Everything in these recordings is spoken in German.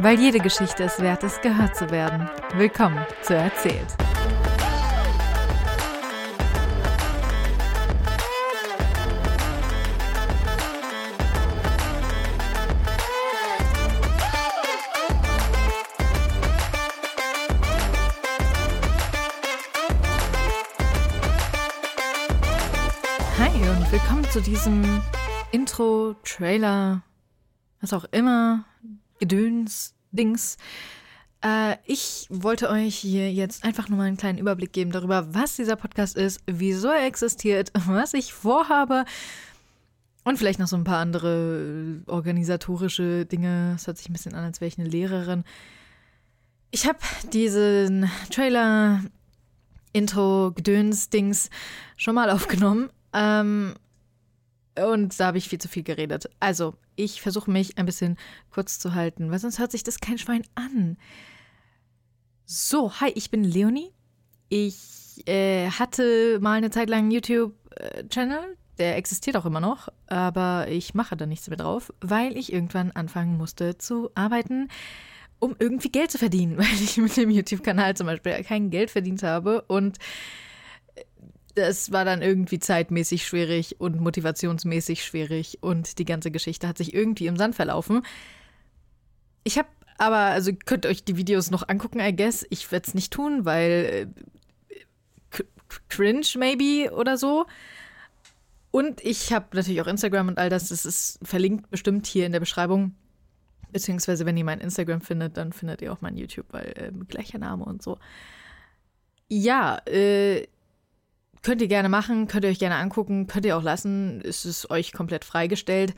Weil jede Geschichte es wert ist, gehört zu werden. Willkommen zu Erzählt. Hi und willkommen zu diesem Intro, Trailer, was auch immer, Gedöns, Dings. Äh, ich wollte euch hier jetzt einfach nur mal einen kleinen Überblick geben darüber, was dieser Podcast ist, wieso er existiert, was ich vorhabe und vielleicht noch so ein paar andere organisatorische Dinge. Es hört sich ein bisschen an, als wäre ich eine Lehrerin. Ich habe diesen Trailer, Intro, Gedöns, Dings schon mal aufgenommen. Ähm, und da habe ich viel zu viel geredet. Also, ich versuche mich ein bisschen kurz zu halten, weil sonst hört sich das kein Schwein an. So, hi, ich bin Leonie. Ich äh, hatte mal eine Zeit lang einen YouTube-Channel. Der existiert auch immer noch, aber ich mache da nichts mehr drauf, weil ich irgendwann anfangen musste zu arbeiten, um irgendwie Geld zu verdienen, weil ich mit dem YouTube-Kanal zum Beispiel kein Geld verdient habe und das war dann irgendwie zeitmäßig schwierig und motivationsmäßig schwierig und die ganze Geschichte hat sich irgendwie im Sand verlaufen. Ich habe aber, also könnt euch die Videos noch angucken, I guess. Ich werde es nicht tun, weil äh, cringe maybe oder so. Und ich habe natürlich auch Instagram und all das. Das ist verlinkt bestimmt hier in der Beschreibung. Beziehungsweise, wenn ihr mein Instagram findet, dann findet ihr auch mein YouTube, weil äh, gleicher Name und so. Ja, äh, Könnt ihr gerne machen, könnt ihr euch gerne angucken, könnt ihr auch lassen, ist es euch komplett freigestellt.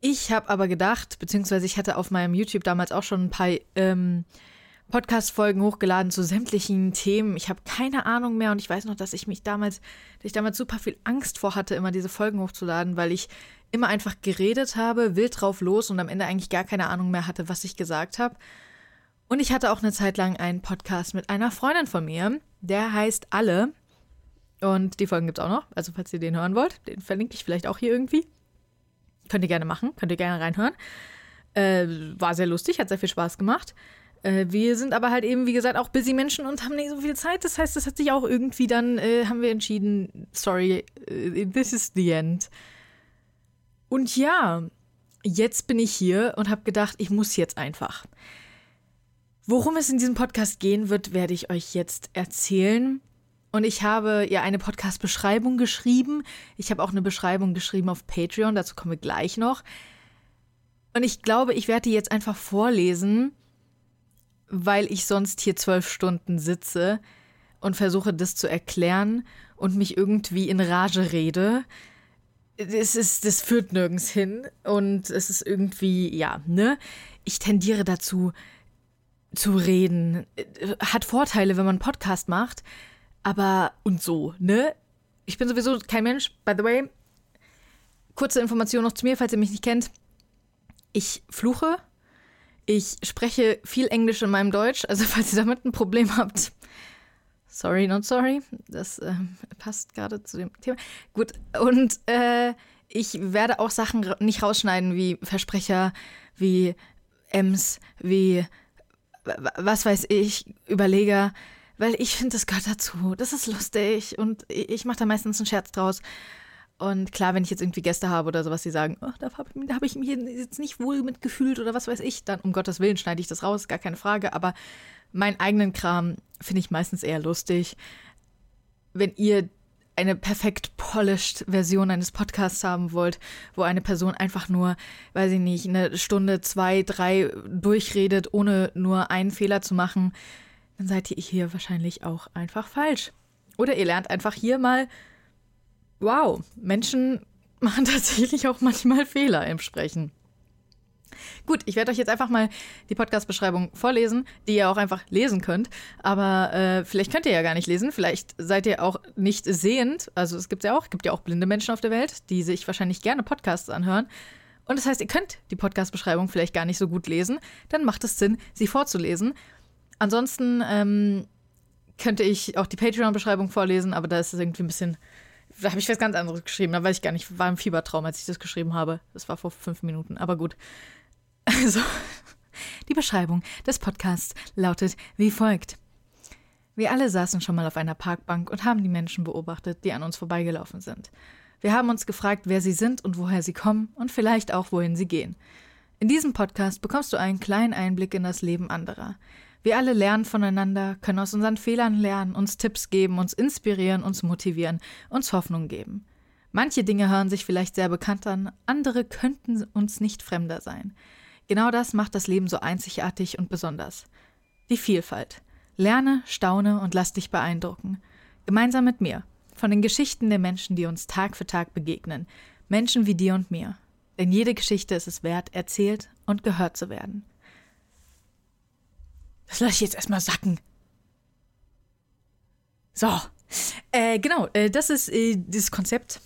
Ich habe aber gedacht, beziehungsweise ich hatte auf meinem YouTube damals auch schon ein paar ähm, Podcast-Folgen hochgeladen zu sämtlichen Themen. Ich habe keine Ahnung mehr und ich weiß noch, dass ich mich damals, dass ich damals super viel Angst vor hatte, immer diese Folgen hochzuladen, weil ich immer einfach geredet habe, wild drauf los und am Ende eigentlich gar keine Ahnung mehr hatte, was ich gesagt habe. Und ich hatte auch eine Zeit lang einen Podcast mit einer Freundin von mir, der heißt Alle. Und die Folgen gibt es auch noch. Also, falls ihr den hören wollt, den verlinke ich vielleicht auch hier irgendwie. Könnt ihr gerne machen, könnt ihr gerne reinhören. Äh, war sehr lustig, hat sehr viel Spaß gemacht. Äh, wir sind aber halt eben, wie gesagt, auch busy Menschen und haben nicht so viel Zeit. Das heißt, das hat sich auch irgendwie dann, äh, haben wir entschieden, sorry, äh, this is the end. Und ja, jetzt bin ich hier und habe gedacht, ich muss jetzt einfach. Worum es in diesem Podcast gehen wird, werde ich euch jetzt erzählen. Und ich habe ja eine Podcast-Beschreibung geschrieben. Ich habe auch eine Beschreibung geschrieben auf Patreon, dazu kommen wir gleich noch. Und ich glaube, ich werde die jetzt einfach vorlesen, weil ich sonst hier zwölf Stunden sitze und versuche, das zu erklären und mich irgendwie in Rage rede. Es ist, das führt nirgends hin und es ist irgendwie, ja, ne? Ich tendiere dazu, zu reden. Hat Vorteile, wenn man einen Podcast macht aber und so, ne? Ich bin sowieso kein Mensch, by the way. Kurze Information noch zu mir, falls ihr mich nicht kennt. Ich fluche. Ich spreche viel Englisch in meinem Deutsch, also falls ihr damit ein Problem habt. Sorry, not sorry. Das äh, passt gerade zu dem Thema. Gut, und äh, ich werde auch Sachen nicht rausschneiden wie Versprecher, wie Ems, wie was weiß ich, Überleger weil ich finde, das gehört dazu. Das ist lustig und ich mache da meistens einen Scherz draus. Und klar, wenn ich jetzt irgendwie Gäste habe oder sowas, die sagen, oh, da habe hab ich mich jetzt nicht wohl mitgefühlt oder was weiß ich, dann um Gottes Willen schneide ich das raus, gar keine Frage. Aber meinen eigenen Kram finde ich meistens eher lustig. Wenn ihr eine perfekt polished Version eines Podcasts haben wollt, wo eine Person einfach nur, weiß ich nicht, eine Stunde, zwei, drei durchredet, ohne nur einen Fehler zu machen, dann seid ihr hier wahrscheinlich auch einfach falsch. Oder ihr lernt einfach hier mal, wow, Menschen machen tatsächlich auch manchmal Fehler im Sprechen. Gut, ich werde euch jetzt einfach mal die Podcast-Beschreibung vorlesen, die ihr auch einfach lesen könnt. Aber äh, vielleicht könnt ihr ja gar nicht lesen, vielleicht seid ihr auch nicht sehend. Also es gibt ja auch, gibt ja auch blinde Menschen auf der Welt, die sich wahrscheinlich gerne Podcasts anhören. Und das heißt, ihr könnt die Podcast-Beschreibung vielleicht gar nicht so gut lesen. Dann macht es Sinn, sie vorzulesen. Ansonsten ähm, könnte ich auch die Patreon-Beschreibung vorlesen, aber da ist es irgendwie ein bisschen. Da habe ich was ganz anderes geschrieben. Da weiß ich gar nicht, war im Fiebertraum, als ich das geschrieben habe. Das war vor fünf Minuten, aber gut. Also, Die Beschreibung des Podcasts lautet wie folgt. Wir alle saßen schon mal auf einer Parkbank und haben die Menschen beobachtet, die an uns vorbeigelaufen sind. Wir haben uns gefragt, wer sie sind und woher sie kommen und vielleicht auch, wohin sie gehen. In diesem Podcast bekommst du einen kleinen Einblick in das Leben anderer. Wir alle lernen voneinander, können aus unseren Fehlern lernen, uns Tipps geben, uns inspirieren, uns motivieren, uns Hoffnung geben. Manche Dinge hören sich vielleicht sehr bekannt an, andere könnten uns nicht fremder sein. Genau das macht das Leben so einzigartig und besonders. Die Vielfalt. Lerne, staune und lass dich beeindrucken. Gemeinsam mit mir. Von den Geschichten der Menschen, die uns Tag für Tag begegnen. Menschen wie dir und mir. Denn jede Geschichte ist es wert, erzählt und gehört zu werden. Das lasse ich jetzt erstmal sacken. So. Äh, genau, äh, das ist äh, das Konzept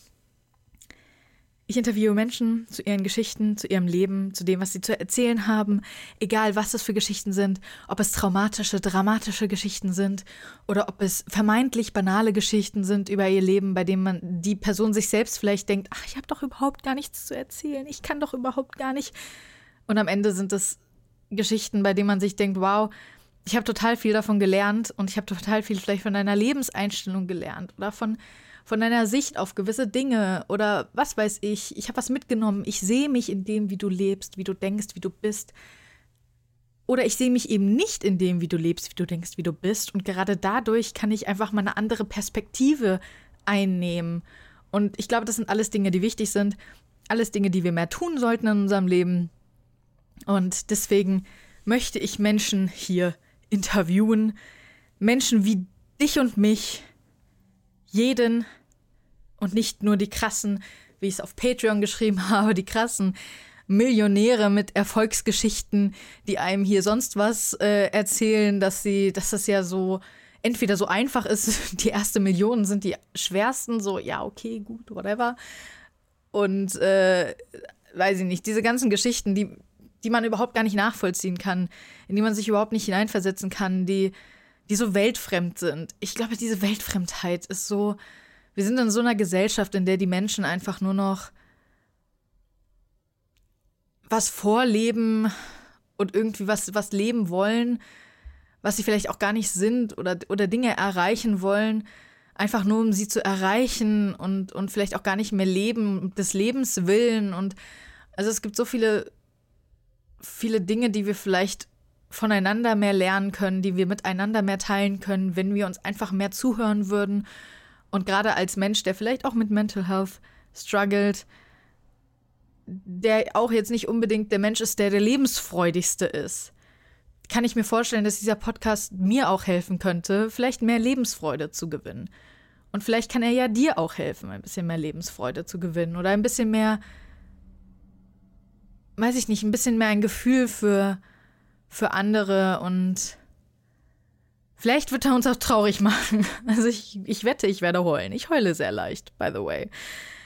ich interviewe Menschen zu ihren Geschichten, zu ihrem Leben, zu dem, was sie zu erzählen haben, egal was das für Geschichten sind, ob es traumatische, dramatische Geschichten sind oder ob es vermeintlich banale Geschichten sind über ihr Leben, bei denen man die Person sich selbst vielleicht denkt, ach, ich habe doch überhaupt gar nichts zu erzählen, ich kann doch überhaupt gar nicht. Und am Ende sind es Geschichten, bei denen man sich denkt, wow, ich habe total viel davon gelernt und ich habe total viel vielleicht von deiner Lebenseinstellung gelernt oder von von deiner Sicht auf gewisse Dinge oder was weiß ich. Ich habe was mitgenommen. Ich sehe mich in dem, wie du lebst, wie du denkst, wie du bist. Oder ich sehe mich eben nicht in dem, wie du lebst, wie du denkst, wie du bist. Und gerade dadurch kann ich einfach mal eine andere Perspektive einnehmen. Und ich glaube, das sind alles Dinge, die wichtig sind. Alles Dinge, die wir mehr tun sollten in unserem Leben. Und deswegen möchte ich Menschen hier interviewen. Menschen wie dich und mich. Jeden, und nicht nur die krassen, wie ich es auf Patreon geschrieben habe, die krassen Millionäre mit Erfolgsgeschichten, die einem hier sonst was äh, erzählen, dass sie, dass das ja so entweder so einfach ist, die erste Million sind die schwersten, so ja, okay, gut, whatever. Und äh, weiß ich nicht, diese ganzen Geschichten, die, die man überhaupt gar nicht nachvollziehen kann, in die man sich überhaupt nicht hineinversetzen kann, die, die so weltfremd sind. Ich glaube, diese Weltfremdheit ist so, wir sind in so einer Gesellschaft, in der die Menschen einfach nur noch was vorleben und irgendwie was, was leben wollen, was sie vielleicht auch gar nicht sind oder, oder Dinge erreichen wollen, einfach nur um sie zu erreichen und, und vielleicht auch gar nicht mehr leben, des Lebens willen. Und also es gibt so viele, viele Dinge, die wir vielleicht voneinander mehr lernen können, die wir miteinander mehr teilen können, wenn wir uns einfach mehr zuhören würden und gerade als Mensch, der vielleicht auch mit Mental Health struggelt, der auch jetzt nicht unbedingt der Mensch ist, der der lebensfreudigste ist, kann ich mir vorstellen, dass dieser Podcast mir auch helfen könnte, vielleicht mehr Lebensfreude zu gewinnen. Und vielleicht kann er ja dir auch helfen, ein bisschen mehr Lebensfreude zu gewinnen oder ein bisschen mehr, weiß ich nicht, ein bisschen mehr ein Gefühl für, für andere und Vielleicht wird er uns auch traurig machen. Also ich, ich wette, ich werde heulen. Ich heule sehr leicht, by the way.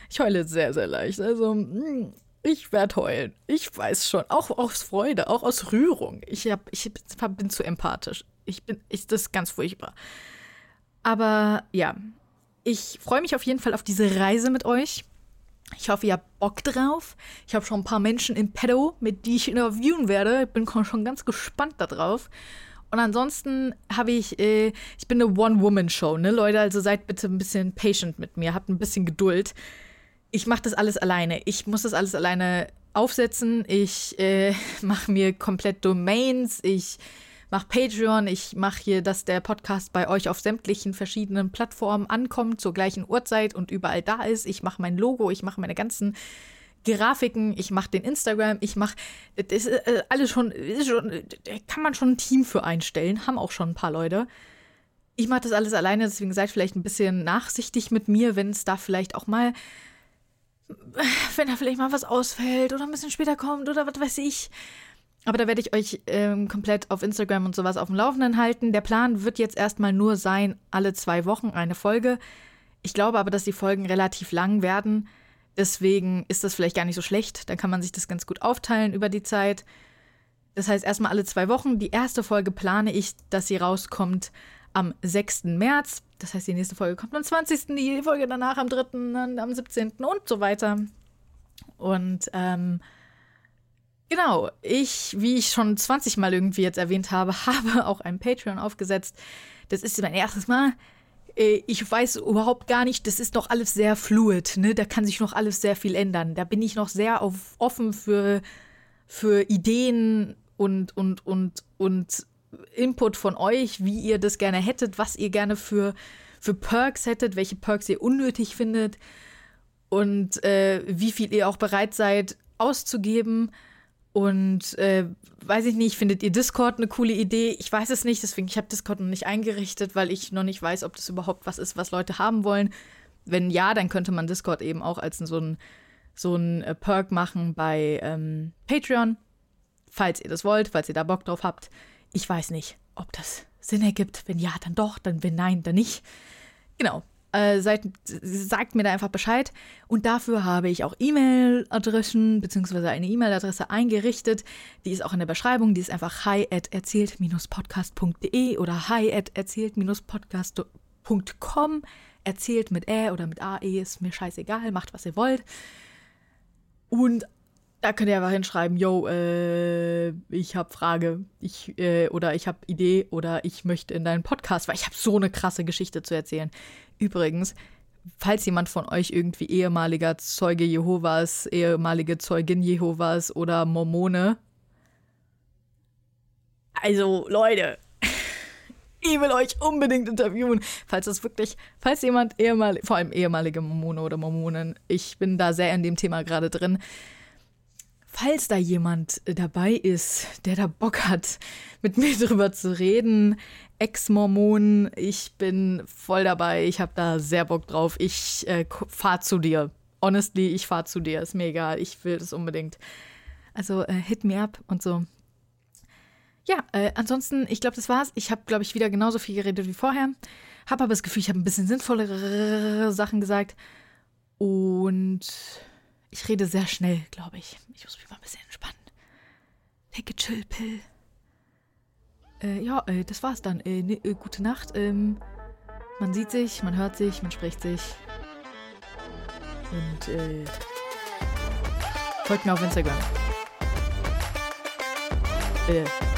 Ich heule sehr, sehr leicht. Also hm, ich werde heulen. Ich weiß schon. Auch aus Freude, auch aus Rührung. Ich, hab, ich bin zu empathisch. Ich bin, ich, das ist ganz furchtbar. Aber ja, ich freue mich auf jeden Fall auf diese Reise mit euch. Ich hoffe, ihr habt Bock drauf. Ich habe schon ein paar Menschen im Pedo, mit die ich interviewen werde. Ich bin schon ganz gespannt darauf. Und ansonsten habe ich, äh, ich bin eine One-Woman-Show, ne, Leute? Also seid bitte ein bisschen patient mit mir, habt ein bisschen Geduld. Ich mache das alles alleine. Ich muss das alles alleine aufsetzen. Ich äh, mache mir komplett Domains. Ich mache Patreon. Ich mache hier, dass der Podcast bei euch auf sämtlichen verschiedenen Plattformen ankommt, zur gleichen Uhrzeit und überall da ist. Ich mache mein Logo. Ich mache meine ganzen Grafiken, ich mache den Instagram, ich mache das ist äh, alles schon, ist schon, kann man schon ein Team für einstellen, haben auch schon ein paar Leute. Ich mache das alles alleine, deswegen seid vielleicht ein bisschen nachsichtig mit mir, wenn es da vielleicht auch mal, wenn da vielleicht mal was ausfällt oder ein bisschen später kommt oder was weiß ich. Aber da werde ich euch ähm, komplett auf Instagram und sowas auf dem Laufenden halten. Der Plan wird jetzt erstmal nur sein, alle zwei Wochen eine Folge. Ich glaube aber, dass die Folgen relativ lang werden Deswegen ist das vielleicht gar nicht so schlecht. Dann kann man sich das ganz gut aufteilen über die Zeit. Das heißt, erstmal alle zwei Wochen. Die erste Folge plane ich, dass sie rauskommt am 6. März. Das heißt, die nächste Folge kommt am 20., die Folge danach am 3., dann am 17. und so weiter. Und ähm, Genau, ich, wie ich schon 20 Mal irgendwie jetzt erwähnt habe, habe auch ein Patreon aufgesetzt. Das ist mein erstes Mal. Äh, ich weiß überhaupt gar nicht, das ist noch alles sehr fluid, ne? Da kann sich noch alles sehr viel ändern. Da bin ich noch sehr auf, offen für, für Ideen und, und, und, und Input von euch, wie ihr das gerne hättet, was ihr gerne für, für Perks hättet, welche Perks ihr unnötig findet und äh, wie viel ihr auch bereit seid auszugeben. Und äh, weiß ich nicht, findet ihr Discord eine coole Idee? Ich weiß es nicht, deswegen ich habe Discord noch nicht eingerichtet, weil ich noch nicht weiß, ob das überhaupt was ist, was Leute haben wollen. Wenn ja, dann könnte man Discord eben auch als so ein, so ein äh, Perk machen bei ähm, Patreon, falls ihr das wollt, falls ihr da Bock drauf habt. Ich weiß nicht, ob das Sinn ergibt. Wenn ja, dann doch, dann wenn nein, dann nicht. Genau. Äh, seid, sagt mir da einfach Bescheid. Und dafür habe ich auch E-Mail-Adressen beziehungsweise eine E-Mail-Adresse eingerichtet. Die ist auch in der Beschreibung. Die ist einfach hi at erzählt-podcast.de oder hi at erzählt-podcast.com. Erzählt mit Ä oder mit AE, ist mir scheißegal, macht was ihr wollt. Und da könnt ihr einfach hinschreiben, yo, äh, ich habe Frage, ich äh, oder ich habe Idee oder ich möchte in deinen Podcast, weil ich habe so eine krasse Geschichte zu erzählen. Übrigens, falls jemand von euch irgendwie ehemaliger Zeuge Jehovas, ehemalige Zeugin Jehovas oder Mormone, also Leute, ich will euch unbedingt interviewen, falls das wirklich, falls jemand ehemalig, vor allem ehemalige Mormone oder Mormonen, ich bin da sehr in dem Thema gerade drin. Falls da jemand dabei ist, der da Bock hat, mit mir drüber zu reden, Ex-Mormon, ich bin voll dabei, ich habe da sehr Bock drauf. Ich äh, fahr zu dir. Honestly, ich fahr zu dir, ist mir egal, ich will das unbedingt. Also äh, hit me up und so. Ja, äh, ansonsten, ich glaube, das war's. Ich habe, glaube ich, wieder genauso viel geredet wie vorher. Habe aber das Gefühl, ich habe ein bisschen sinnvollere Sachen gesagt. Und ich rede sehr schnell, glaube ich. Ich muss mich mal ein bisschen entspannen. Take a chill pill. Äh, ja, äh, das war's dann. Äh, ne, äh, gute Nacht. Ähm, man sieht sich, man hört sich, man spricht sich. Und äh, folgt mir auf Instagram. Bitte.